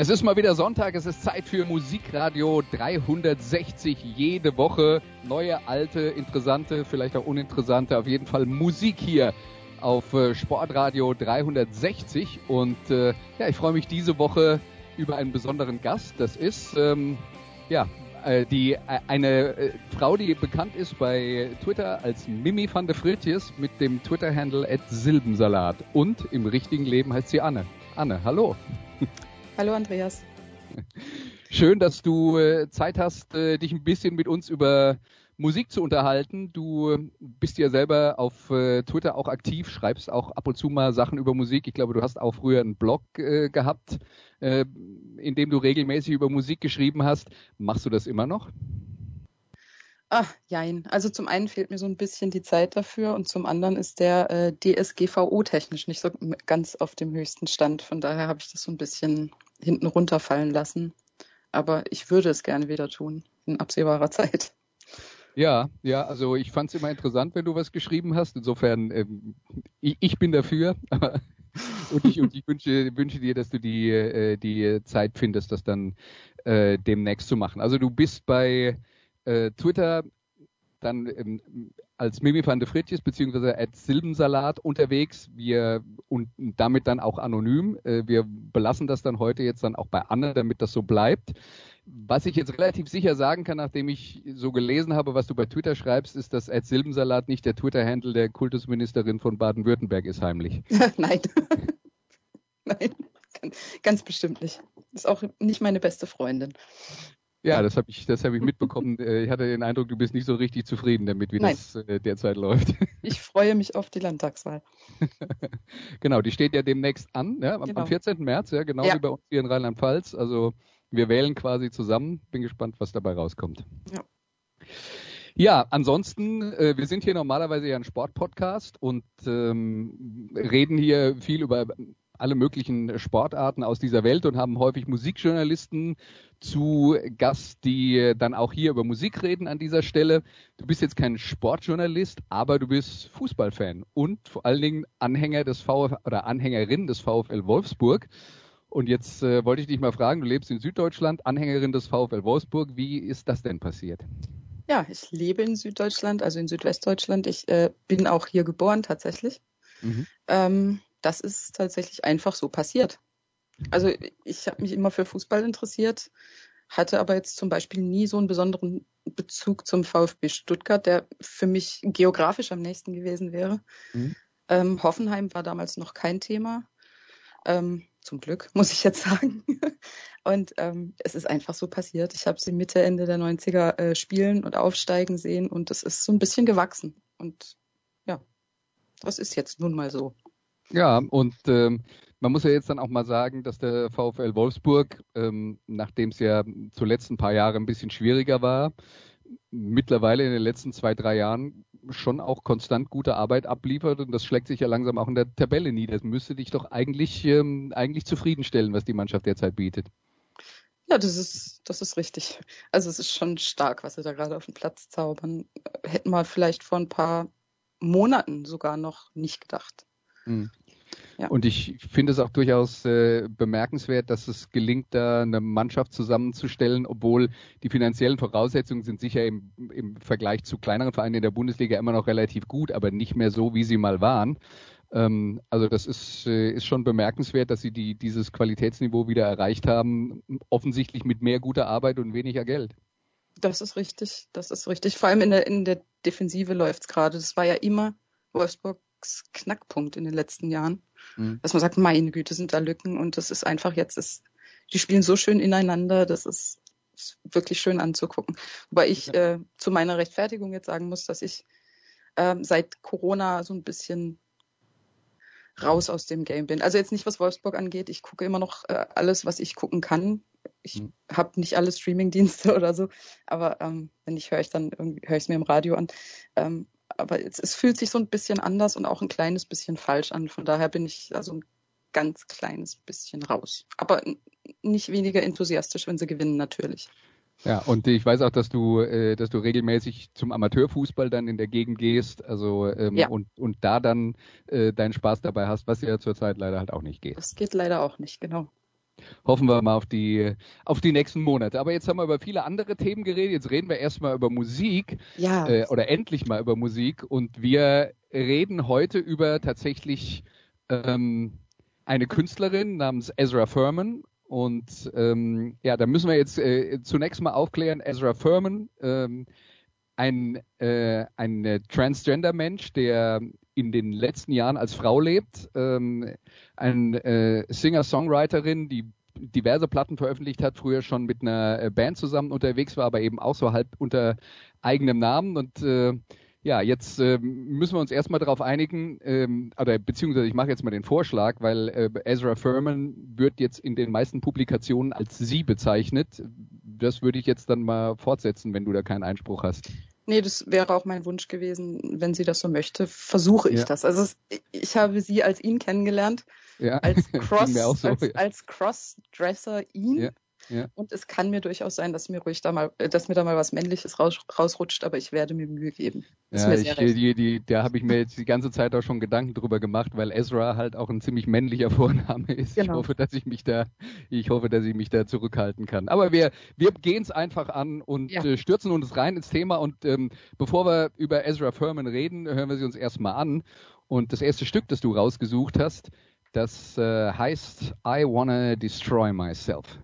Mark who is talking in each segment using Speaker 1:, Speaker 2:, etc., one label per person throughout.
Speaker 1: Es ist mal wieder Sonntag, es ist Zeit für Musikradio 360 jede Woche. Neue, alte, interessante, vielleicht auch uninteressante, auf jeden Fall Musik hier auf äh, Sportradio 360. Und äh, ja, ich freue mich diese Woche über einen besonderen Gast. Das ist ähm, ja äh, die äh, eine Frau, die bekannt ist bei Twitter als Mimi van der Fritjes mit dem Twitter-Handle Silbensalat. Und im richtigen Leben heißt sie Anne. Anne, hallo.
Speaker 2: Hallo Andreas.
Speaker 1: Schön, dass du äh, Zeit hast, äh, dich ein bisschen mit uns über Musik zu unterhalten. Du bist ja selber auf äh, Twitter auch aktiv, schreibst auch ab und zu mal Sachen über Musik. Ich glaube, du hast auch früher einen Blog gehabt, in dem du regelmäßig über Musik geschrieben hast. Machst du das immer noch?
Speaker 2: Ach, jein. Also zum einen fehlt mir so ein bisschen die Zeit dafür und zum anderen ist der äh, DSGVO-technisch nicht so ganz auf dem höchsten Stand. Von daher habe ich das so ein bisschen hinten runterfallen lassen. Aber ich würde es gerne wieder tun, in absehbarer Zeit.
Speaker 1: Ja, ja, also ich fand es immer interessant, wenn du was geschrieben hast. Insofern, ähm, ich, ich, bin dafür. und ich, und ich wünsche, wünsche dir, dass du die, äh, die Zeit findest, das dann äh, demnächst zu machen. Also du bist bei äh, Twitter dann ähm, als Mimi van de Fritjes beziehungsweise at Silbensalat unterwegs. Wir und damit dann auch anonym. Äh, wir belassen das dann heute jetzt dann auch bei Anne, damit das so bleibt. Was ich jetzt relativ sicher sagen kann, nachdem ich so gelesen habe, was du bei Twitter schreibst, ist, dass Ed Silbensalat nicht der Twitter-Handle der Kultusministerin von Baden-Württemberg ist heimlich.
Speaker 2: Nein. Nein, ganz bestimmt nicht. Ist auch nicht meine beste Freundin.
Speaker 1: Ja, das habe ich, das habe ich mitbekommen. Äh, ich hatte den Eindruck, du bist nicht so richtig zufrieden damit, wie Nein. das äh, derzeit läuft.
Speaker 2: Ich freue mich auf die Landtagswahl.
Speaker 1: genau, die steht ja demnächst an, ja, am, genau. am 14. März, ja, genau ja. wie bei uns hier in Rheinland-Pfalz. Also wir wählen quasi zusammen. Bin gespannt, was dabei rauskommt. Ja. Ja, ansonsten, äh, wir sind hier normalerweise ja ein Sportpodcast und ähm, reden hier viel über alle möglichen Sportarten aus dieser Welt und haben häufig Musikjournalisten zu Gast, die dann auch hier über Musik reden an dieser Stelle. Du bist jetzt kein Sportjournalist, aber du bist Fußballfan und vor allen Dingen Anhänger des VfL oder Anhängerin des VfL Wolfsburg. Und jetzt äh, wollte ich dich mal fragen, du lebst in Süddeutschland, Anhängerin des VfL Wolfsburg. Wie ist das denn passiert?
Speaker 2: Ja, ich lebe in Süddeutschland, also in Südwestdeutschland. Ich äh, bin auch hier geboren tatsächlich. Mhm. Ähm, das ist tatsächlich einfach so passiert. Also ich habe mich immer für Fußball interessiert, hatte aber jetzt zum Beispiel nie so einen besonderen Bezug zum VfB Stuttgart, der für mich geografisch am nächsten gewesen wäre. Mhm. Ähm, Hoffenheim war damals noch kein Thema. Ähm, zum Glück, muss ich jetzt sagen. und ähm, es ist einfach so passiert. Ich habe sie Mitte, Ende der 90er äh, spielen und aufsteigen sehen und es ist so ein bisschen gewachsen. Und ja, das ist jetzt nun mal so.
Speaker 1: Ja, und ähm, man muss ja jetzt dann auch mal sagen, dass der VfL Wolfsburg, ähm, nachdem es ja zuletzt ein paar Jahre ein bisschen schwieriger war, mittlerweile in den letzten zwei, drei Jahren schon auch konstant gute Arbeit abliefert und das schlägt sich ja langsam auch in der Tabelle nieder. Das müsste dich doch eigentlich, ähm, eigentlich zufriedenstellen, was die Mannschaft derzeit bietet.
Speaker 2: Ja, das ist, das ist richtig. Also es ist schon stark, was sie da gerade auf den Platz zaubern. Hätten wir vielleicht vor ein paar Monaten sogar noch nicht gedacht.
Speaker 1: Mhm. Ja. Und ich finde es auch durchaus äh, bemerkenswert, dass es gelingt, da eine Mannschaft zusammenzustellen, obwohl die finanziellen Voraussetzungen sind sicher im, im Vergleich zu kleineren Vereinen in der Bundesliga immer noch relativ gut, aber nicht mehr so, wie sie mal waren. Ähm, also das ist, äh, ist schon bemerkenswert, dass sie die, dieses Qualitätsniveau wieder erreicht haben, offensichtlich mit mehr guter Arbeit und weniger Geld.
Speaker 2: Das ist richtig, das ist richtig. Vor allem in der, in der Defensive läuft es gerade. Das war ja immer Wolfsburg Knackpunkt in den letzten Jahren. Mhm. Dass man sagt, meine Güte, sind da Lücken und das ist einfach jetzt, ist, die spielen so schön ineinander, das ist, ist wirklich schön anzugucken. Wobei ich ja. äh, zu meiner Rechtfertigung jetzt sagen muss, dass ich äh, seit Corona so ein bisschen raus aus dem Game bin. Also jetzt nicht, was Wolfsburg angeht. Ich gucke immer noch äh, alles, was ich gucken kann. ich hm. habe nicht alle Streaming-Dienste oder so, aber ähm, wenn ich höre ich dann höre ich es mir im Radio an. Ähm, aber es, es, fühlt sich so ein bisschen anders und auch ein kleines bisschen falsch an. Von daher bin ich also ein ganz kleines bisschen raus. Aber nicht weniger enthusiastisch, wenn sie gewinnen, natürlich.
Speaker 1: Ja, und ich weiß auch, dass du, äh, dass du regelmäßig zum Amateurfußball dann in der Gegend gehst, also ähm, ja. und, und da dann äh, deinen Spaß dabei hast, was ja zurzeit leider halt auch nicht geht.
Speaker 2: Das geht leider auch nicht, genau.
Speaker 1: Hoffen wir mal auf die, auf die nächsten Monate. Aber jetzt haben wir über viele andere Themen geredet. Jetzt reden wir erstmal über Musik. Ja. Äh, oder endlich mal über Musik. Und wir reden heute über tatsächlich ähm, eine Künstlerin namens Ezra Furman. Und ähm, ja, da müssen wir jetzt äh, zunächst mal aufklären, Ezra Furman, ähm, ein, äh, ein Transgender-Mensch, der in den letzten Jahren als Frau lebt, ähm, eine äh, Singer-Songwriterin, die diverse Platten veröffentlicht hat, früher schon mit einer äh, Band zusammen unterwegs war, aber eben auch so halb unter eigenem Namen und äh, ja, jetzt äh, müssen wir uns erstmal darauf einigen, ähm, oder beziehungsweise ich mache jetzt mal den Vorschlag, weil äh, Ezra Furman wird jetzt in den meisten Publikationen als sie bezeichnet. Das würde ich jetzt dann mal fortsetzen, wenn du da keinen Einspruch hast.
Speaker 2: Nee, das wäre auch mein Wunsch gewesen, wenn sie das so möchte, versuche ich ja. das. Also ich habe sie als ihn kennengelernt, ja. als Cross, so, als, ja. als Crossdresser ihn. Ja. Und es kann mir durchaus sein, dass mir ruhig da mal, äh, dass mir da mal was Männliches raus, rausrutscht, aber ich werde mir Mühe geben.
Speaker 1: Ist ja, ich, die, die, da habe ich mir jetzt die ganze Zeit auch schon Gedanken drüber gemacht, weil Ezra halt auch ein ziemlich männlicher Vorname ist. Genau. Ich hoffe, dass ich mich da, ich hoffe, dass ich mich da zurückhalten kann. Aber wir, wir gehen es einfach an und ja. äh, stürzen uns rein ins Thema. Und ähm, bevor wir über Ezra Furman reden, hören wir sie uns erstmal an. Und das erste Stück, das du rausgesucht hast, das äh, heißt I Wanna Destroy Myself.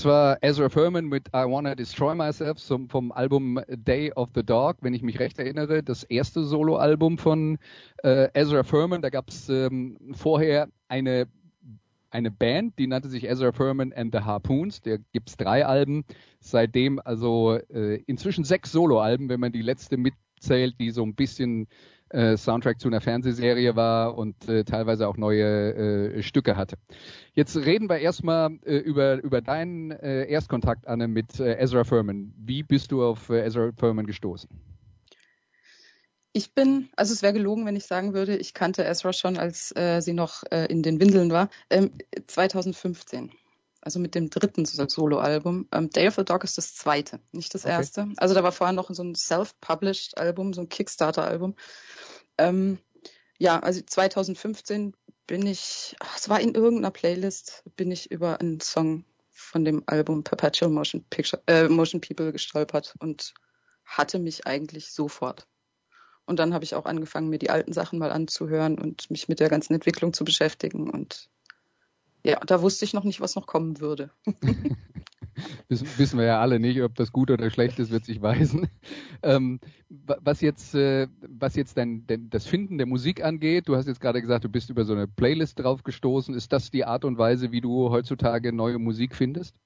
Speaker 1: Das war Ezra Furman mit I Wanna Destroy Myself vom, Album Day of the Dog, wenn ich mich recht erinnere, das erste Soloalbum von äh, Ezra Furman. Da gab es ähm, vorher eine, eine Band, die nannte sich Ezra Furman and the Harpoons. Da gibt es drei Alben. Seitdem also äh, inzwischen sechs Soloalben, wenn man die letzte mitzählt, die so ein bisschen äh, Soundtrack zu einer Fernsehserie war und äh, teilweise auch neue äh, Stücke hatte. Jetzt reden wir erstmal äh, über, über deinen äh, Erstkontakt, Anne, mit äh, Ezra Furman. Wie bist du auf äh, Ezra Furman gestoßen?
Speaker 2: Ich bin, also es wäre gelogen, wenn ich sagen würde, ich kannte Ezra schon, als äh, sie noch äh, in den Windeln war. Ähm, 2015 also mit dem dritten Soloalbum. Ähm, Day of the Dog ist das zweite, nicht das okay. erste. Also da war vorher noch so ein self-published Album, so ein Kickstarter-Album. Ähm, ja, also 2015 bin ich, ach, es war in irgendeiner Playlist, bin ich über einen Song von dem Album Perpetual Motion, Picture, äh, Motion People gestolpert und hatte mich eigentlich sofort. Und dann habe ich auch angefangen, mir die alten Sachen mal anzuhören und mich mit der ganzen Entwicklung zu beschäftigen und ja, da wusste ich noch nicht, was noch kommen würde.
Speaker 1: wissen wir ja alle nicht, ob das gut oder schlecht ist, wird sich weisen. Ähm, was jetzt, äh, was jetzt dein, dein, das Finden der Musik angeht, du hast jetzt gerade gesagt, du bist über so eine Playlist drauf gestoßen. Ist das die Art und Weise, wie du heutzutage neue Musik findest?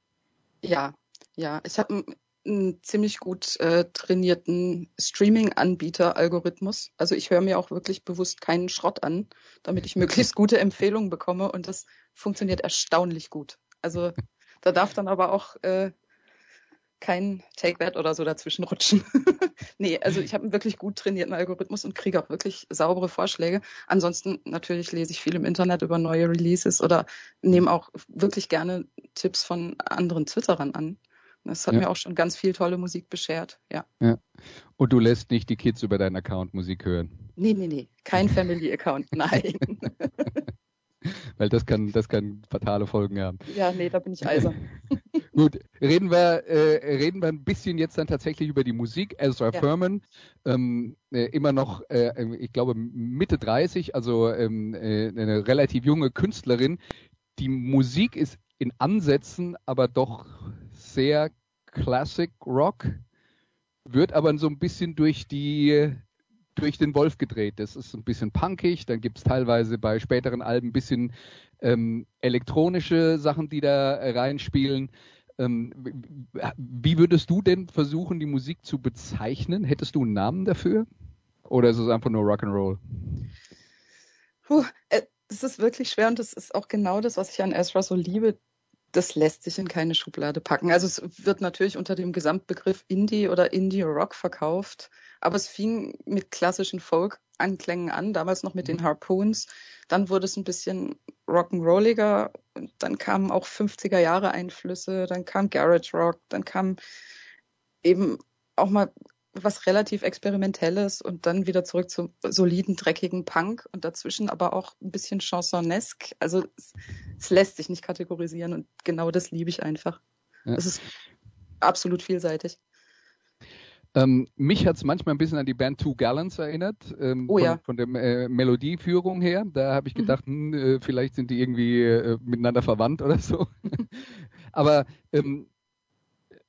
Speaker 2: Ja, ja. Ich habe einen ziemlich gut äh, trainierten Streaming-Anbieter-Algorithmus. Also ich höre mir auch wirklich bewusst keinen Schrott an, damit ich möglichst gute Empfehlungen bekomme und das funktioniert erstaunlich gut. Also da darf dann aber auch äh, kein Take-That oder so dazwischen rutschen. nee, also ich habe einen wirklich gut trainierten Algorithmus und kriege auch wirklich saubere Vorschläge. Ansonsten natürlich lese ich viel im Internet über neue Releases oder nehme auch wirklich gerne Tipps von anderen Twitterern an. Das hat ja. mir auch schon ganz viel tolle Musik beschert, ja.
Speaker 1: ja. Und du lässt nicht die Kids über deinen Account Musik hören?
Speaker 2: Nee, nee, nee. Kein Family-Account, nein.
Speaker 1: Weil das kann, das kann fatale Folgen haben.
Speaker 2: Ja, nee, da bin ich eisern.
Speaker 1: Gut, reden wir, äh, reden wir ein bisschen jetzt dann tatsächlich über die Musik. Ezra ja. Furman, ähm, äh, immer noch, äh, ich glaube, Mitte 30, also ähm, äh, eine relativ junge Künstlerin. Die Musik ist in Ansätzen aber doch sehr Classic Rock, wird aber so ein bisschen durch die durch den Wolf gedreht. Das ist ein bisschen punkig, dann gibt es teilweise bei späteren Alben ein bisschen ähm, elektronische Sachen, die da reinspielen. Ähm, wie würdest du denn versuchen, die Musik zu bezeichnen? Hättest du einen Namen dafür? Oder ist es einfach nur Rock'n'Roll?
Speaker 2: Puh, äh, das ist wirklich schwer und das ist auch genau das, was ich an Ezra so liebe das lässt sich in keine Schublade packen. Also es wird natürlich unter dem Gesamtbegriff Indie oder Indie Rock verkauft, aber es fing mit klassischen Folk-Anklängen an, damals noch mit den mhm. Harpoons. Dann wurde es ein bisschen rock'n'rolliger, dann kamen auch 50er Jahre Einflüsse, dann kam Garage Rock, dann kam eben auch mal was relativ Experimentelles und dann wieder zurück zum soliden, dreckigen Punk und dazwischen aber auch ein bisschen chansonesque. Also es, es lässt sich nicht kategorisieren und genau das liebe ich einfach. Ja. Es ist absolut vielseitig.
Speaker 1: Ähm, mich hat es manchmal ein bisschen an die Band Two Gallons erinnert, ähm, oh, von, ja. von der äh, Melodieführung her. Da habe ich mhm. gedacht, mhm. hm, äh, vielleicht sind die irgendwie äh, miteinander verwandt oder so. Aber ähm,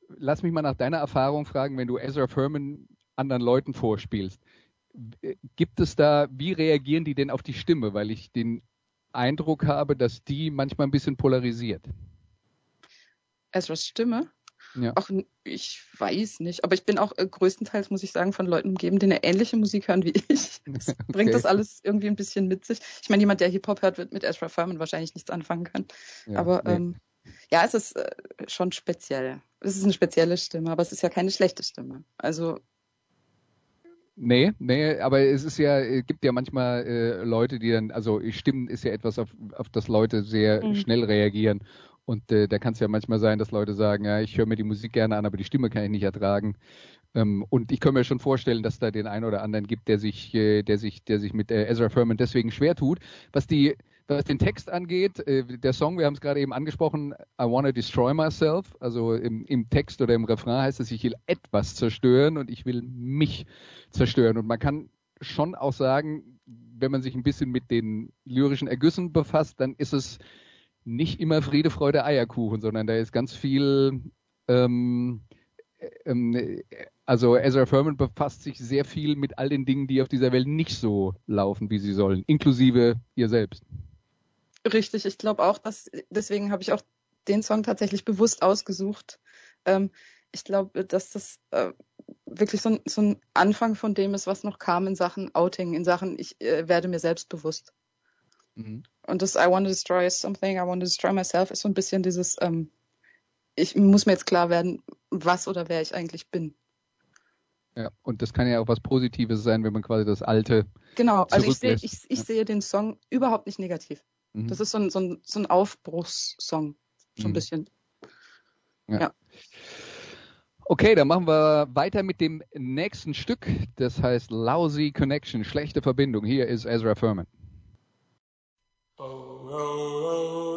Speaker 1: lass mich mal nach deiner Erfahrung fragen, wenn du Ezra Furman anderen Leuten vorspielst. Gibt es da, wie reagieren die denn auf die Stimme? Weil ich den Eindruck habe, dass die manchmal ein bisschen polarisiert.
Speaker 2: Ezras Stimme? Ja. Ach, ich weiß nicht. Aber ich bin auch äh, größtenteils, muss ich sagen, von Leuten umgeben, die eine ähnliche Musik hören wie ich. Das okay. bringt das alles irgendwie ein bisschen mit sich. Ich meine, jemand, der Hip-Hop hört, wird mit Ezra Furman wahrscheinlich nichts anfangen können. Ja, aber nee. ähm, ja, es ist äh, schon speziell. Es ist eine spezielle Stimme, aber es ist ja keine schlechte Stimme. Also
Speaker 1: Nee, nee, aber es ist ja, es gibt ja manchmal äh, Leute, die dann, also Stimmen ist ja etwas, auf, auf das Leute sehr mhm. schnell reagieren. Und äh, da kann es ja manchmal sein, dass Leute sagen, ja, ich höre mir die Musik gerne an, aber die Stimme kann ich nicht ertragen. Ähm, und ich kann mir schon vorstellen, dass da den einen oder anderen gibt, der sich, äh, der sich, der sich mit äh, Ezra Furman deswegen schwer tut. Was die was den Text angeht, äh, der Song, wir haben es gerade eben angesprochen, I Wanna Destroy Myself, also im, im Text oder im Refrain heißt es, ich will etwas zerstören und ich will mich zerstören. Und man kann schon auch sagen, wenn man sich ein bisschen mit den lyrischen Ergüssen befasst, dann ist es nicht immer Friede, Freude, Eierkuchen, sondern da ist ganz viel, ähm, ähm, also Ezra Furman befasst sich sehr viel mit all den Dingen, die auf dieser Welt nicht so laufen, wie sie sollen, inklusive ihr selbst.
Speaker 2: Richtig, ich glaube auch, dass deswegen habe ich auch den Song tatsächlich bewusst ausgesucht. Ähm, ich glaube, dass das äh, wirklich so ein, so ein Anfang von dem ist, was noch kam in Sachen Outing, in Sachen, ich äh, werde mir selbst bewusst. Mhm. Und das I want to destroy something, I want to destroy myself ist so ein bisschen dieses, ähm, ich muss mir jetzt klar werden, was oder wer ich eigentlich bin.
Speaker 3: Ja, und das kann ja auch was Positives sein, wenn man quasi das Alte.
Speaker 2: Genau, also ich sehe, ich, ich ja. sehe den Song überhaupt nicht negativ. Mhm. Das ist so ein, so ein, so ein Aufbruchssong, so ein mhm. bisschen.
Speaker 3: Ja. ja. Okay, dann machen wir weiter mit dem nächsten Stück. Das heißt Lousy Connection, schlechte Verbindung. Hier ist Ezra Furman. Oh, oh, oh,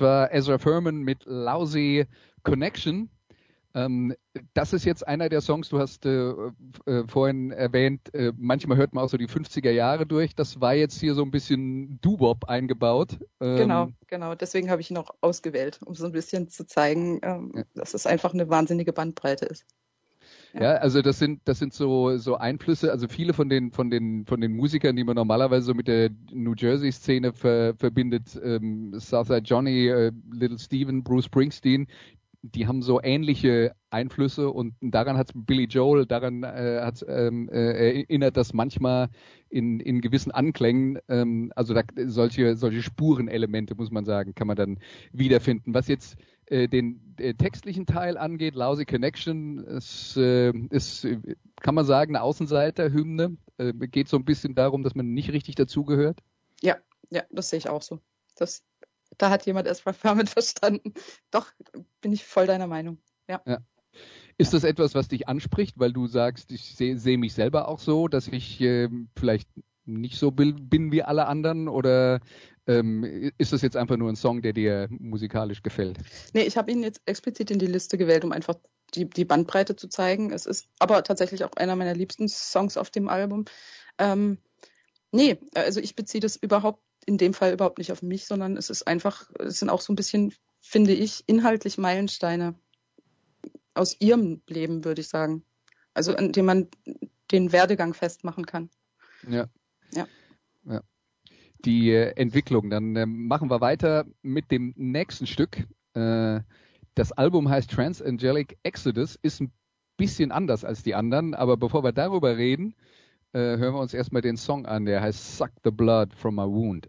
Speaker 3: Das war Ezra Furman mit Lousy Connection. Ähm, das ist jetzt einer der Songs, du hast äh, äh, vorhin erwähnt, äh, manchmal hört man auch so die 50er Jahre durch. Das war jetzt hier so ein bisschen Doo-Wop eingebaut.
Speaker 2: Ähm, genau, genau. Deswegen habe ich ihn auch ausgewählt, um so ein bisschen zu zeigen, ähm, ja. dass es einfach eine wahnsinnige Bandbreite ist.
Speaker 3: Ja. ja, also das sind das sind so so Einflüsse. Also viele von den von den von den Musikern, die man normalerweise so mit der New Jersey Szene ver, verbindet, ähm, Southside Johnny, äh, Little Steven, Bruce Springsteen, die haben so ähnliche Einflüsse und daran hat Billy Joel, daran äh, hat ähm, äh, erinnert das manchmal in, in gewissen Anklängen, ähm, also da, solche, solche Spurenelemente, muss man sagen, kann man dann wiederfinden. Was jetzt äh, den äh, textlichen Teil angeht, Lousy Connection, ist, äh, ist, kann man sagen, eine Außenseiterhymne. Äh, geht so ein bisschen darum, dass man nicht richtig dazugehört.
Speaker 2: Ja, ja, das sehe ich auch so. Das da hat jemand erstmal Firmen verstanden. Doch, bin ich voll deiner Meinung. Ja. ja.
Speaker 3: Ist das etwas, was dich anspricht, weil du sagst, ich sehe seh mich selber auch so, dass ich äh, vielleicht nicht so bin wie alle anderen oder ähm, ist das jetzt einfach nur ein Song, der dir musikalisch gefällt?
Speaker 2: Nee, ich habe ihn jetzt explizit in die Liste gewählt, um einfach die, die Bandbreite zu zeigen. Es ist aber tatsächlich auch einer meiner liebsten Songs auf dem Album. Ähm, nee, also ich beziehe das überhaupt in dem Fall überhaupt nicht auf mich, sondern es ist einfach, es sind auch so ein bisschen, finde ich, inhaltlich Meilensteine aus ihrem Leben, würde ich sagen. Also an dem man den Werdegang festmachen kann.
Speaker 3: Ja. Ja. ja. Die äh, Entwicklung. Dann äh, machen wir weiter mit dem nächsten Stück. Äh, das Album heißt Transangelic Exodus, ist ein bisschen anders als die anderen, aber bevor wir darüber reden, äh, hören wir uns erstmal den Song an, der heißt Suck the Blood from My Wound.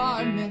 Speaker 3: apartment.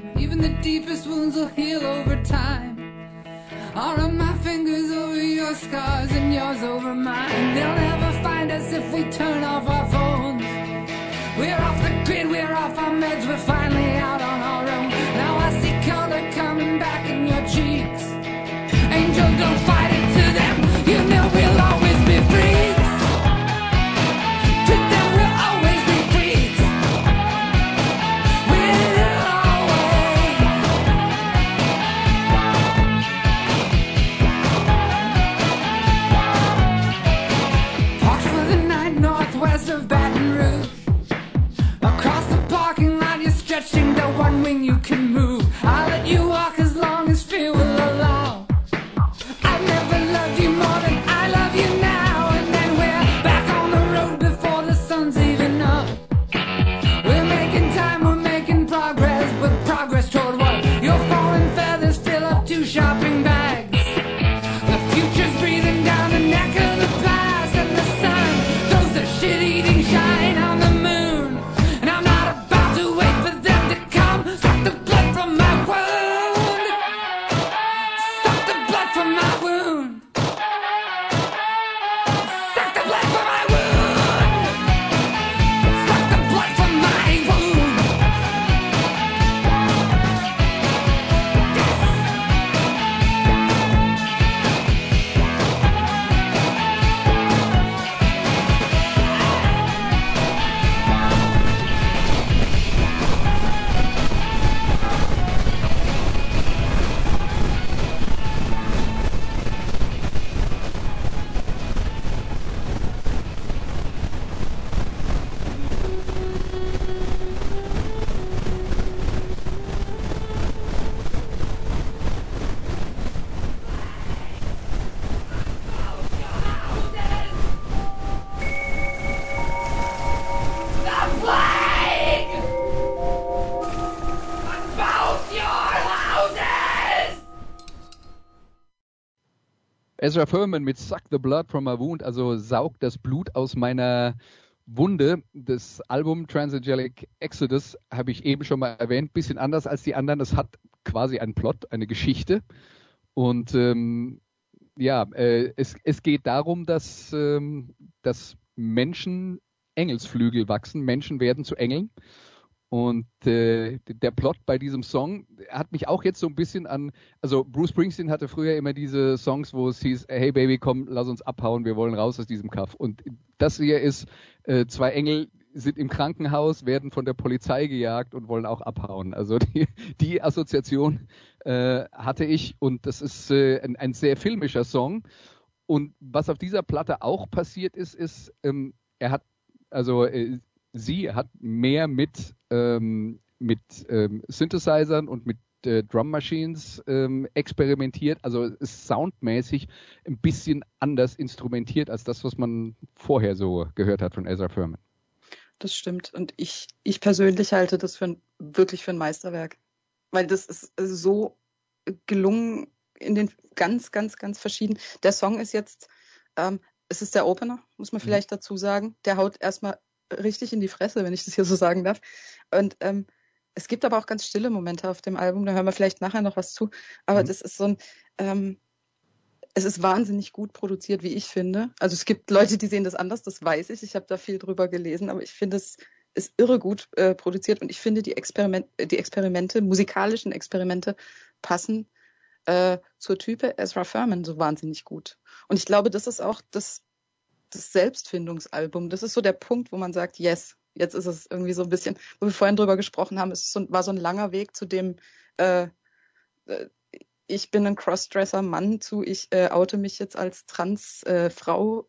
Speaker 1: Ezra Furman mit Suck the Blood from my Wound, also saug das Blut aus meiner Wunde. Das Album Transangelic Exodus habe ich eben schon mal erwähnt, bisschen anders als die anderen. Es hat quasi einen Plot, eine Geschichte. Und ähm, ja, äh, es, es geht darum, dass, ähm, dass Menschen Engelsflügel wachsen, Menschen werden zu Engeln. Und äh, der Plot bei diesem Song hat mich auch jetzt so ein bisschen an, also Bruce Springsteen hatte früher immer diese Songs, wo es hieß, hey Baby, komm, lass uns abhauen, wir wollen raus aus diesem Kaff. Und das hier ist, äh, zwei Engel sind im Krankenhaus, werden von der Polizei gejagt und wollen auch abhauen. Also die, die Assoziation äh, hatte ich und das ist äh, ein, ein sehr filmischer Song. Und was auf dieser Platte auch passiert ist, ist, ähm, er hat, also äh, sie hat mehr mit, ähm, mit ähm, Synthesizern und mit äh, Drum Machines ähm, experimentiert, also ist soundmäßig ein bisschen anders instrumentiert als das, was man vorher so gehört hat von Ezra Furman.
Speaker 2: Das stimmt. Und ich, ich persönlich halte das für ein, wirklich für ein Meisterwerk. Weil das ist so gelungen in den ganz, ganz, ganz verschiedenen. Der Song ist jetzt, ähm, es ist der Opener, muss man mhm. vielleicht dazu sagen. Der haut erstmal richtig in die Fresse, wenn ich das hier so sagen darf. Und ähm, es gibt aber auch ganz stille Momente auf dem Album, da hören wir vielleicht nachher noch was zu. Aber mhm. das ist so ein, ähm, es ist wahnsinnig gut produziert, wie ich finde. Also es gibt Leute, die sehen das anders, das weiß ich. Ich habe da viel drüber gelesen, aber ich finde es ist irre gut äh, produziert und ich finde die, Experiment, die Experimente, musikalischen Experimente passen äh, zur Type Ezra Furman so wahnsinnig gut. Und ich glaube, das ist auch das das Selbstfindungsalbum. Das ist so der Punkt, wo man sagt, yes, jetzt ist es irgendwie so ein bisschen, wo wir vorhin drüber gesprochen haben, es so, war so ein langer Weg zu dem, äh, äh, ich bin ein Crossdresser Mann zu, ich äh, oute mich jetzt als Transfrau.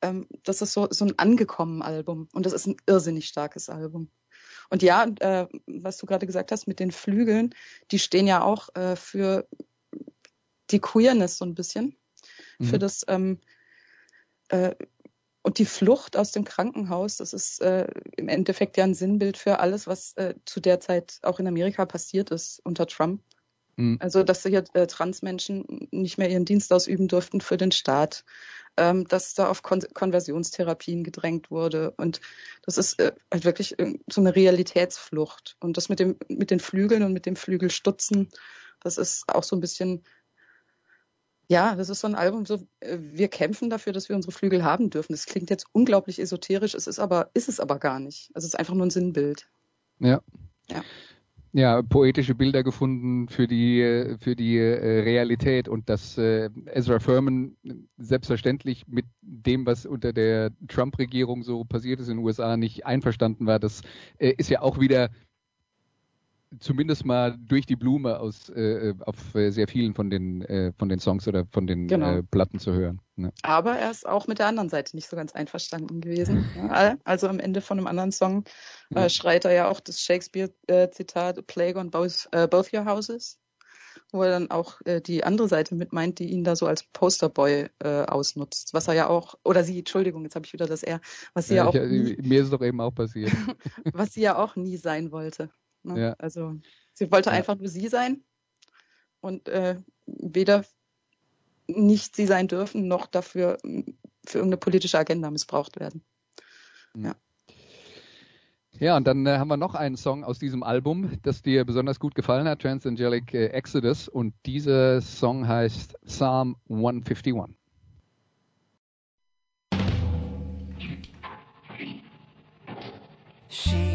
Speaker 2: Äh, ähm, das ist so, so ein angekommen Album und das ist ein irrsinnig starkes Album. Und ja, äh, was du gerade gesagt hast mit den Flügeln, die stehen ja auch äh, für die Queerness so ein bisschen, mhm. für das ähm, äh, und die Flucht aus dem Krankenhaus, das ist äh, im Endeffekt ja ein Sinnbild für alles, was äh, zu der Zeit auch in Amerika passiert ist unter Trump. Mhm. Also, dass hier äh, Transmenschen nicht mehr ihren Dienst ausüben durften für den Staat, ähm, dass da auf Kon Konversionstherapien gedrängt wurde. Und das ist äh, halt wirklich so eine Realitätsflucht. Und das mit dem, mit den Flügeln und mit dem Flügelstutzen, das ist auch so ein bisschen ja, das ist so ein Album, so, äh, wir kämpfen dafür, dass wir unsere Flügel haben dürfen. Das klingt jetzt unglaublich esoterisch, es ist aber, ist es aber gar nicht. Also es ist einfach nur ein Sinnbild.
Speaker 1: Ja. Ja. Ja, poetische Bilder gefunden für die, für die äh, Realität und dass äh, Ezra Furman selbstverständlich mit dem, was unter der Trump-Regierung so passiert ist in den USA, nicht einverstanden war, das äh, ist ja auch wieder zumindest mal durch die Blume aus äh, auf äh, sehr vielen von den äh, von den Songs oder von den genau. äh, Platten zu hören.
Speaker 2: Ne? Aber er ist auch mit der anderen Seite nicht so ganz einverstanden gewesen. ja, also am Ende von einem anderen Song äh, schreit er ja auch das Shakespeare-Zitat "Plague on both, both your houses", wo er dann auch äh, die andere Seite mit meint, die ihn da so als Posterboy äh, ausnutzt. Was er ja auch, oder sie, Entschuldigung, jetzt habe ich wieder das R, was sie ja, ja auch.
Speaker 1: Ich, nie, mir ist doch eben auch passiert.
Speaker 2: was sie ja auch nie sein wollte. Ne? Ja. Also sie wollte ja. einfach nur sie sein und äh, weder nicht sie sein dürfen, noch dafür für irgendeine politische Agenda missbraucht werden.
Speaker 1: Mhm. Ja. Ja, und dann äh, haben wir noch einen Song aus diesem Album, das dir besonders gut gefallen hat, Transangelic äh, Exodus. Und dieser Song heißt Psalm 151. She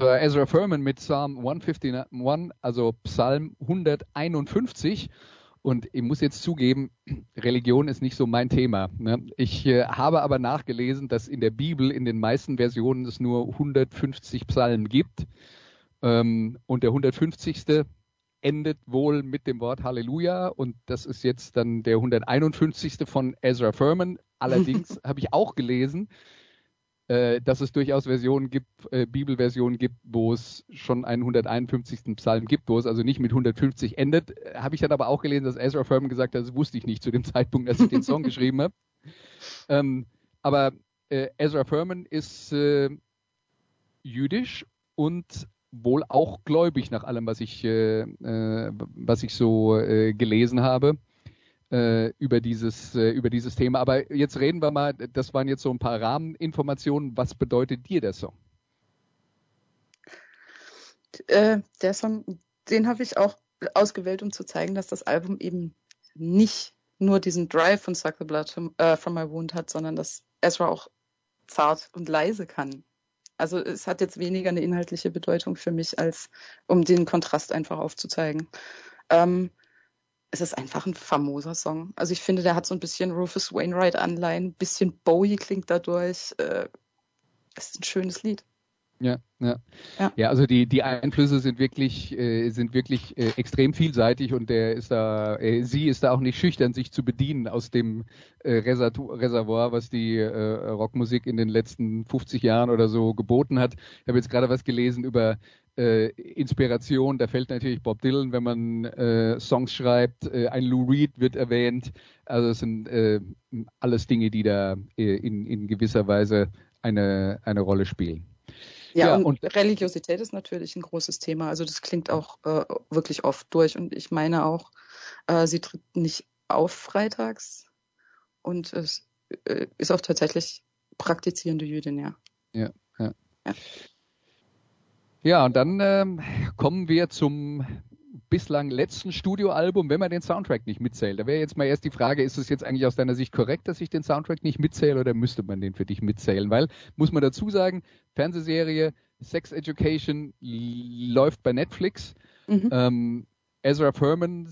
Speaker 1: War Ezra Furman mit Psalm 151, also Psalm 151. Und ich muss jetzt zugeben, Religion ist nicht so mein Thema. Ne? Ich äh, habe aber nachgelesen, dass in der Bibel in den meisten Versionen es nur 150 Psalmen gibt. Ähm, und der 150 endet wohl mit dem Wort Halleluja und das ist jetzt dann der 151. von Ezra Furman. Allerdings habe ich auch gelesen, äh, dass es durchaus Versionen gibt, äh, Bibelversionen gibt, wo es schon einen 151. Psalm gibt, wo es also nicht mit 150 endet. Habe ich dann aber auch gelesen, dass Ezra Furman gesagt hat, das wusste ich nicht zu dem Zeitpunkt, als ich den Song geschrieben habe. Ähm, aber äh, Ezra Furman ist äh, jüdisch und wohl auch gläubig nach allem, was ich, äh, äh, was ich so äh, gelesen habe äh, über dieses äh, über dieses Thema. Aber jetzt reden wir mal. Das waren jetzt so ein paar Rahmeninformationen. Was bedeutet dir der Song?
Speaker 2: Äh, der Song, den habe ich auch ausgewählt, um zu zeigen, dass das Album eben nicht nur diesen Drive von Suck the Blood from, from My Wound hat, sondern dass Ezra auch zart und leise kann. Also es hat jetzt weniger eine inhaltliche Bedeutung für mich, als um den Kontrast einfach aufzuzeigen. Ähm, es ist einfach ein famoser Song. Also ich finde, der hat so ein bisschen Rufus Wainwright-Anleihen, ein bisschen Bowie klingt dadurch. Äh, es ist ein schönes Lied.
Speaker 1: Ja, ja, ja. Ja, also die, die Einflüsse sind wirklich, äh, sind wirklich äh, extrem vielseitig und der ist da, äh, sie ist da auch nicht schüchtern, sich zu bedienen aus dem äh, Reservoir, was die äh, Rockmusik in den letzten 50 Jahren oder so geboten hat. Ich habe jetzt gerade was gelesen über äh, Inspiration. Da fällt natürlich Bob Dylan, wenn man äh, Songs schreibt. Äh, ein Lou Reed wird erwähnt. Also es sind äh, alles Dinge, die da äh, in, in gewisser Weise eine, eine Rolle spielen.
Speaker 2: Ja, ja und, und, Religiosität ist natürlich ein großes Thema. Also das klingt auch äh, wirklich oft durch. Und ich meine auch, äh, sie tritt nicht auf freitags und es äh, ist auch tatsächlich praktizierende Jüdin, ja.
Speaker 1: Ja, ja. Ja, ja und dann ähm, kommen wir zum bislang letzten Studioalbum, wenn man den Soundtrack nicht mitzählt. Da wäre jetzt mal erst die Frage, ist es jetzt eigentlich aus deiner Sicht korrekt, dass ich den Soundtrack nicht mitzähle oder müsste man den für dich mitzählen? Weil, muss man dazu sagen, Fernsehserie Sex Education läuft bei Netflix. Mhm. Ähm, Ezra Furman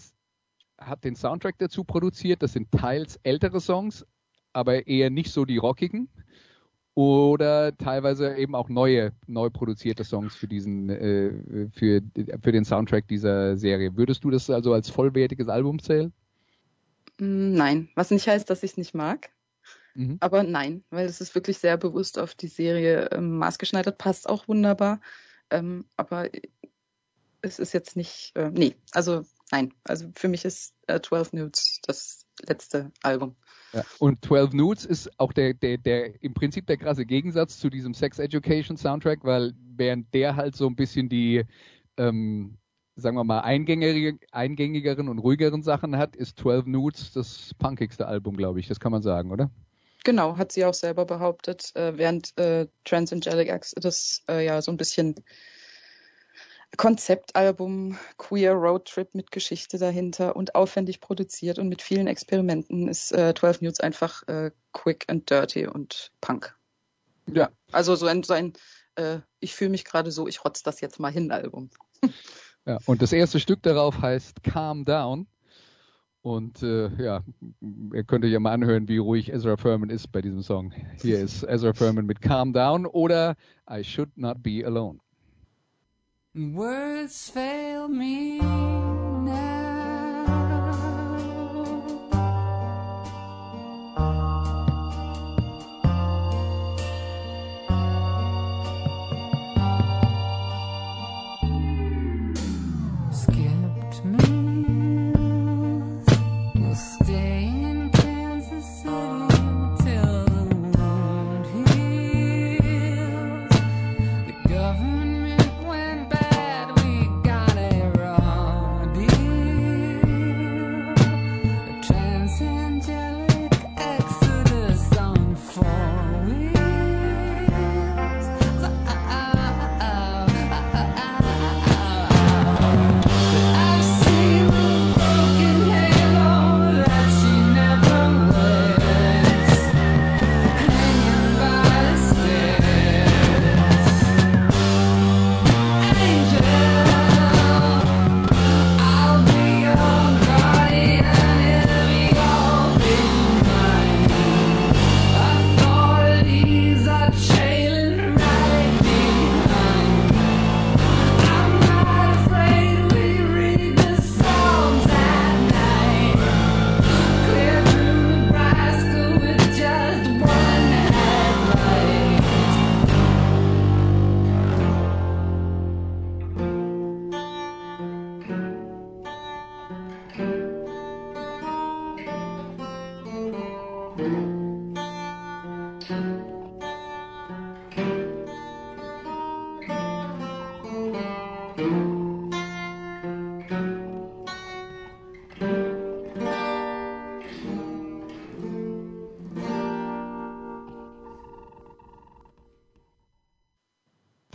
Speaker 1: hat den Soundtrack dazu produziert. Das sind teils ältere Songs, aber eher nicht so die rockigen oder teilweise eben auch neue, neu produzierte Songs für diesen, äh, für, für den Soundtrack dieser Serie. Würdest du das also als vollwertiges Album zählen?
Speaker 2: Mm, nein, was nicht heißt, dass ich es nicht mag. Mhm. Aber nein, weil es ist wirklich sehr bewusst auf die Serie ähm, maßgeschneidert, passt auch wunderbar. Ähm, aber es ist jetzt nicht, äh, nee, also nein. Also für mich ist äh, 12 Nudes das letzte Album.
Speaker 1: Ja. Und 12 Nudes ist auch der, der, der, im Prinzip der krasse Gegensatz zu diesem Sex Education Soundtrack, weil während der halt so ein bisschen die, ähm, sagen wir mal, eingängige, eingängigeren und ruhigeren Sachen hat, ist 12 Nudes das punkigste Album, glaube ich. Das kann man sagen, oder?
Speaker 2: Genau, hat sie auch selber behauptet, äh, während äh, Transangelic Acts das äh, ja so ein bisschen Konzeptalbum, Queer Road Trip mit Geschichte dahinter und aufwendig produziert und mit vielen Experimenten ist äh, 12 Nudes einfach äh, quick and dirty und Punk. Ja. Also so ein, so ein äh, ich fühle mich gerade so, ich rotz das jetzt mal hin Album.
Speaker 1: ja, und das erste Stück darauf heißt Calm Down. Und äh, ja, ihr könnt euch ja mal anhören, wie ruhig Ezra Furman ist bei diesem Song. Hier ist Ezra Furman mit Calm Down oder I Should Not Be Alone. Words fail me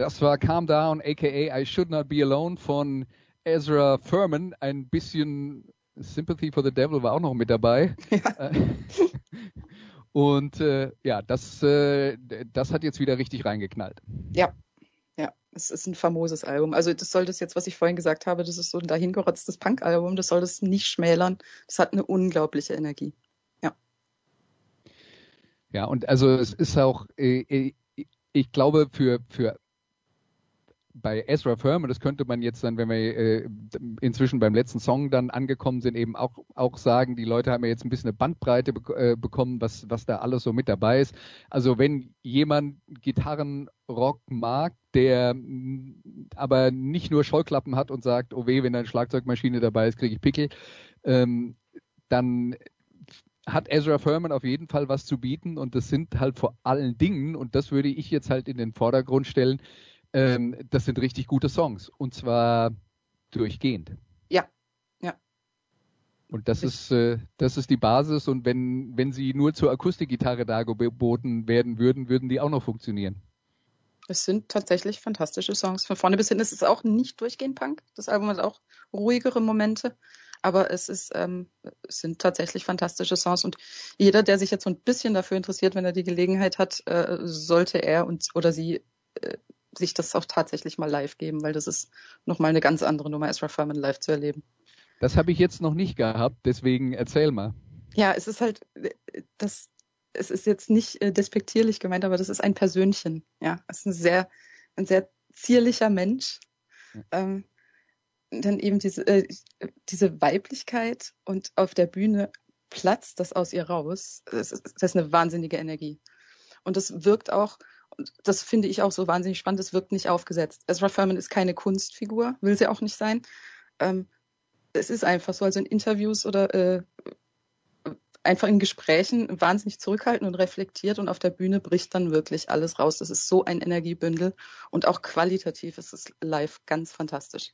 Speaker 1: Das war Calm Down, aka I Should Not Be Alone von Ezra Furman. Ein bisschen Sympathy for the Devil war auch noch mit dabei. Ja. Und äh, ja, das, äh, das hat jetzt wieder richtig reingeknallt.
Speaker 2: Ja, ja, es ist ein famoses Album. Also das soll das jetzt, was ich vorhin gesagt habe, das ist so ein dahingerotztes Punk-Album, das soll das nicht schmälern. Das hat eine unglaubliche Energie. Ja.
Speaker 1: Ja, und also es ist auch, äh, äh ich glaube, für, für bei Ezra Furman, das könnte man jetzt dann, wenn wir äh, inzwischen beim letzten Song dann angekommen sind, eben auch, auch sagen, die Leute haben ja jetzt ein bisschen eine Bandbreite be äh, bekommen, was, was da alles so mit dabei ist. Also wenn jemand Gitarrenrock mag, der aber nicht nur Scheuklappen hat und sagt, oh weh, wenn eine Schlagzeugmaschine dabei ist, kriege ich Pickel, ähm, dann hat Ezra Furman auf jeden Fall was zu bieten und das sind halt vor allen Dingen, und das würde ich jetzt halt in den Vordergrund stellen, ähm, das sind richtig gute Songs und zwar durchgehend.
Speaker 2: Ja, ja.
Speaker 1: Und das ist, äh, das ist die Basis und wenn, wenn sie nur zur Akustikgitarre dargeboten werden würden, würden die auch noch funktionieren.
Speaker 2: Es sind tatsächlich fantastische Songs. Von vorne bis hin ist es auch nicht durchgehend Punk. Das Album hat auch ruhigere Momente aber es ist, ähm, es sind tatsächlich fantastische Songs und jeder, der sich jetzt so ein bisschen dafür interessiert, wenn er die Gelegenheit hat, äh, sollte er und oder sie äh, sich das auch tatsächlich mal live geben, weil das ist nochmal eine ganz andere Nummer, Ezra Furman live zu erleben.
Speaker 1: Das habe ich jetzt noch nicht gehabt, deswegen erzähl mal.
Speaker 2: Ja, es ist halt, das, es ist jetzt nicht äh, despektierlich gemeint, aber das ist ein Persönchen. Ja, es ist ein sehr, ein sehr zierlicher Mensch. Ja. Ähm, dann eben diese, äh, diese Weiblichkeit und auf der Bühne platzt das aus ihr raus. Das ist, das ist eine wahnsinnige Energie. Und das wirkt auch, und das finde ich auch so wahnsinnig spannend, es wirkt nicht aufgesetzt. Ezra Furman ist keine Kunstfigur, will sie auch nicht sein. Ähm, es ist einfach so, also in Interviews oder äh, einfach in Gesprächen wahnsinnig zurückhaltend und reflektiert und auf der Bühne bricht dann wirklich alles raus. Das ist so ein Energiebündel und auch qualitativ ist es live ganz fantastisch.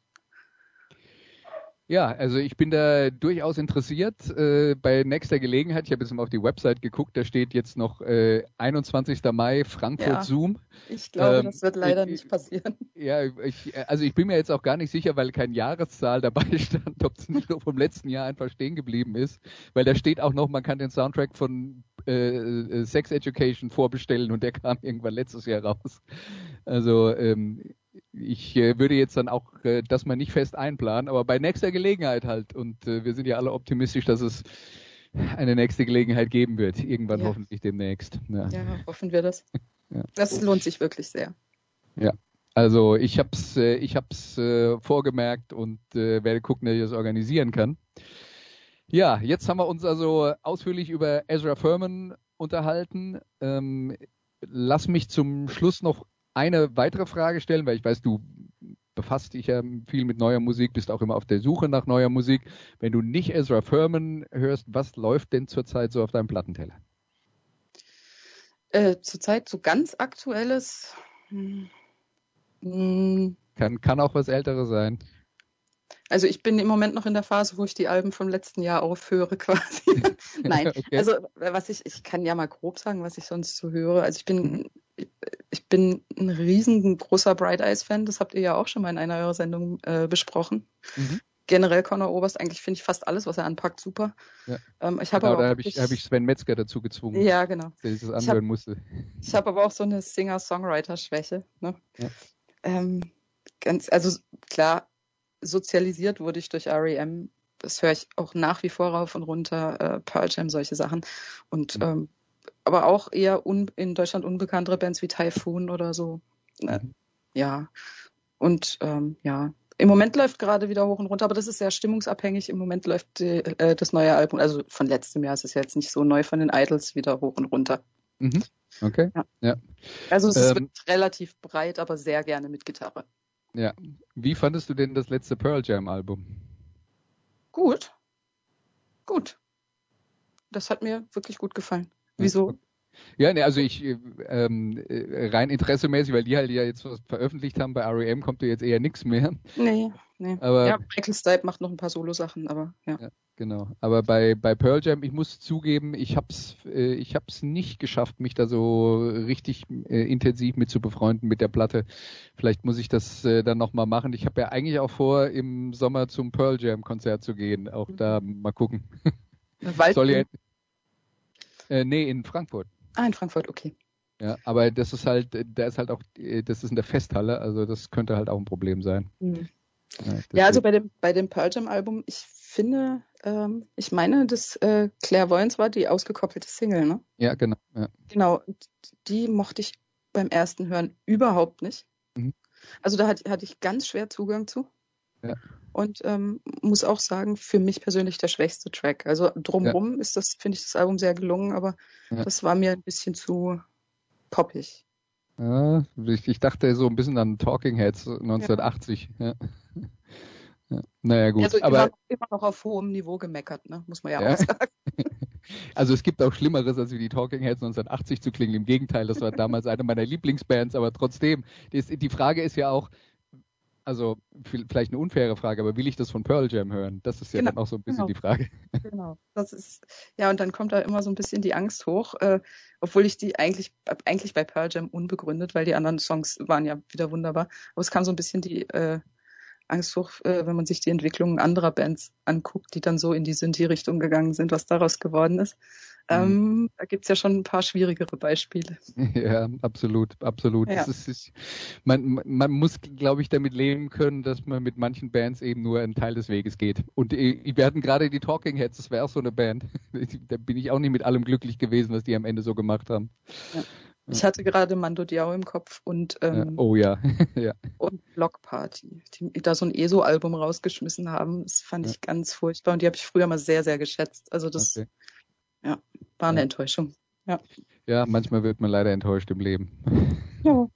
Speaker 1: Ja, also ich bin da durchaus interessiert. Äh, bei nächster Gelegenheit, ich habe jetzt mal auf die Website geguckt, da steht jetzt noch äh, 21. Mai Frankfurt ja, Zoom.
Speaker 2: Ich glaube, ähm, das wird leider ich, nicht passieren.
Speaker 1: Ja, ich, also ich bin mir jetzt auch gar nicht sicher, weil kein Jahreszahl dabei stand, ob es nicht nur vom letzten Jahr einfach stehen geblieben ist. Weil da steht auch noch, man kann den Soundtrack von äh, äh Sex Education vorbestellen und der kam irgendwann letztes Jahr raus. Also ähm, ich äh, würde jetzt dann auch äh, das mal nicht fest einplanen, aber bei nächster Gelegenheit halt. Und äh, wir sind ja alle optimistisch, dass es eine nächste Gelegenheit geben wird. Irgendwann ja. hoffentlich demnächst.
Speaker 2: Ja. ja, hoffen wir das. ja. Das lohnt sich wirklich sehr.
Speaker 1: Ja. Also ich hab's, äh, ich hab's äh, vorgemerkt und äh, werde gucken, dass ich das organisieren kann. Ja, jetzt haben wir uns also ausführlich über Ezra Furman unterhalten. Ähm, lass mich zum Schluss noch eine weitere Frage stellen, weil ich weiß, du befasst dich ja viel mit neuer Musik, bist auch immer auf der Suche nach neuer Musik. Wenn du nicht Ezra Furman hörst, was läuft denn zurzeit so auf deinem Plattenteller?
Speaker 2: Äh, zurzeit so ganz aktuelles. Hm,
Speaker 1: hm. Kann, kann auch was Älteres sein.
Speaker 2: Also ich bin im Moment noch in der Phase, wo ich die Alben vom letzten Jahr aufhöre quasi. Nein, okay. also was ich, ich kann ja mal grob sagen, was ich sonst so höre. Also ich bin, ich bin ein riesengroßer Bright Eyes Fan. Das habt ihr ja auch schon mal in einer eurer Sendungen äh, besprochen. Mhm. Generell Conor Oberst, eigentlich finde ich fast alles, was er anpackt, super.
Speaker 1: Ja. Ähm, ich genau, da habe ich, hab ich Sven Metzger dazu gezwungen.
Speaker 2: Ja, genau.
Speaker 1: Der das anhören ich hab, musste.
Speaker 2: Ich habe aber auch so eine Singer-Songwriter-Schwäche. Ne? Ja. Ähm, ganz, also klar, sozialisiert wurde ich durch REM. Das höre ich auch nach wie vor rauf und runter, äh, Pearl Jam, solche Sachen. Und mhm. ähm, aber auch eher in Deutschland unbekanntere Bands wie Typhoon oder so. Mhm. Ja. Und ähm, ja, im Moment läuft gerade wieder hoch und runter, aber das ist sehr stimmungsabhängig. Im Moment läuft die, äh, das neue Album, also von letztem Jahr ist es jetzt nicht so neu von den Idols wieder hoch und runter.
Speaker 1: Mhm. Okay. Ja. ja.
Speaker 2: Also es ähm, wird relativ breit, aber sehr gerne mit Gitarre.
Speaker 1: Ja. Wie fandest du denn das letzte Pearl Jam Album?
Speaker 2: Gut. Gut. Das hat mir wirklich gut gefallen. Wieso?
Speaker 1: Ja, ne, also ich ähm, äh, rein interessemäßig, weil die halt ja jetzt was veröffentlicht haben, bei REM kommt ja jetzt eher nichts mehr.
Speaker 2: Nee, nee. Aber, ja, Michael Stipe macht noch ein paar Solo-Sachen, aber ja. ja.
Speaker 1: Genau. Aber bei, bei Pearl Jam, ich muss zugeben, ich hab's, äh, ich hab's nicht geschafft, mich da so richtig äh, intensiv mit zu befreunden mit der Platte. Vielleicht muss ich das äh, dann nochmal machen. Ich habe ja eigentlich auch vor, im Sommer zum Pearl Jam Konzert zu gehen. Auch mhm. da mal gucken. Soll ich, äh, nee, in Frankfurt.
Speaker 2: Ah, in Frankfurt, okay.
Speaker 1: Ja, aber das ist halt, da ist halt auch, das ist in der Festhalle, also das könnte halt auch ein Problem sein.
Speaker 2: Mhm. Ja, ja, also bei dem, bei dem Pearl Jam Album, ich finde, ähm, ich meine, das äh, Clairvoyance war die ausgekoppelte Single, ne?
Speaker 1: Ja, genau. Ja.
Speaker 2: Genau, die mochte ich beim ersten Hören überhaupt nicht. Mhm. Also da hatte, hatte ich ganz schwer Zugang zu. Ja. Und ähm, muss auch sagen, für mich persönlich der schwächste Track. Also drumrum ja. ist das, finde ich, das Album sehr gelungen, aber ja. das war mir ein bisschen zu poppig.
Speaker 1: Ja, ich, ich, dachte so ein bisschen an Talking Heads 1980. Ja. ja. Naja, gut.
Speaker 2: Also aber immer, noch auf hohem Niveau gemeckert, ne? muss man ja, ja. auch sagen.
Speaker 1: Also es gibt auch Schlimmeres, als wie die Talking Heads 1980 zu klingen. Im Gegenteil, das war damals eine meiner Lieblingsbands, aber trotzdem, die, die Frage ist ja auch, also vielleicht eine unfaire Frage, aber will ich das von Pearl Jam hören? Das ist ja genau, dann auch so ein bisschen genau. die Frage.
Speaker 2: Genau, das ist, ja, und dann kommt da immer so ein bisschen die Angst hoch, äh, obwohl ich die eigentlich, eigentlich bei Pearl Jam unbegründet, weil die anderen Songs waren ja wieder wunderbar, aber es kam so ein bisschen die äh, Angst hoch, äh, wenn man sich die Entwicklungen anderer Bands anguckt, die dann so in die Synthie-Richtung gegangen sind, was daraus geworden ist. Ähm, mhm. da gibt's ja schon ein paar schwierigere Beispiele.
Speaker 1: Ja, absolut, absolut. Ja. Ist, ist, man, man muss, glaube ich, damit leben können, dass man mit manchen Bands eben nur einen Teil des Weges geht. Und äh, wir hatten gerade die Talking Heads, das wäre auch so eine Band. da bin ich auch nicht mit allem glücklich gewesen, was die am Ende so gemacht haben.
Speaker 2: Ja. Ich hatte gerade Mando Diao im Kopf und ähm,
Speaker 1: oh ja. ja.
Speaker 2: und Block Party, die da so ein ESO-Album rausgeschmissen haben. Das fand ja. ich ganz furchtbar und die habe ich früher mal sehr, sehr geschätzt. Also das okay. Ja, war eine ja. Enttäuschung. Ja.
Speaker 1: ja, manchmal wird man leider enttäuscht im Leben. Ja.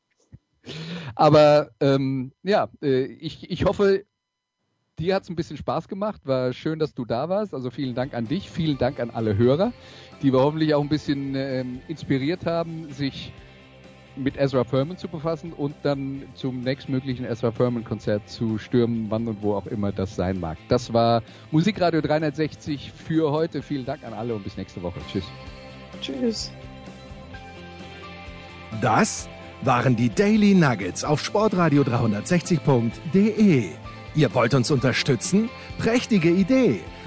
Speaker 1: Aber ähm, ja, äh, ich, ich hoffe, dir hat es ein bisschen Spaß gemacht. War schön, dass du da warst. Also vielen Dank an dich, vielen Dank an alle Hörer, die wir hoffentlich auch ein bisschen ähm, inspiriert haben, sich mit Ezra Furman zu befassen und dann zum nächstmöglichen Ezra Furman Konzert zu stürmen, wann und wo auch immer das sein mag. Das war Musikradio 360 für heute. Vielen Dank an alle und bis nächste Woche. Tschüss.
Speaker 2: Tschüss.
Speaker 4: Das waren die Daily Nuggets auf Sportradio 360.de. Ihr wollt uns unterstützen? Prächtige Idee!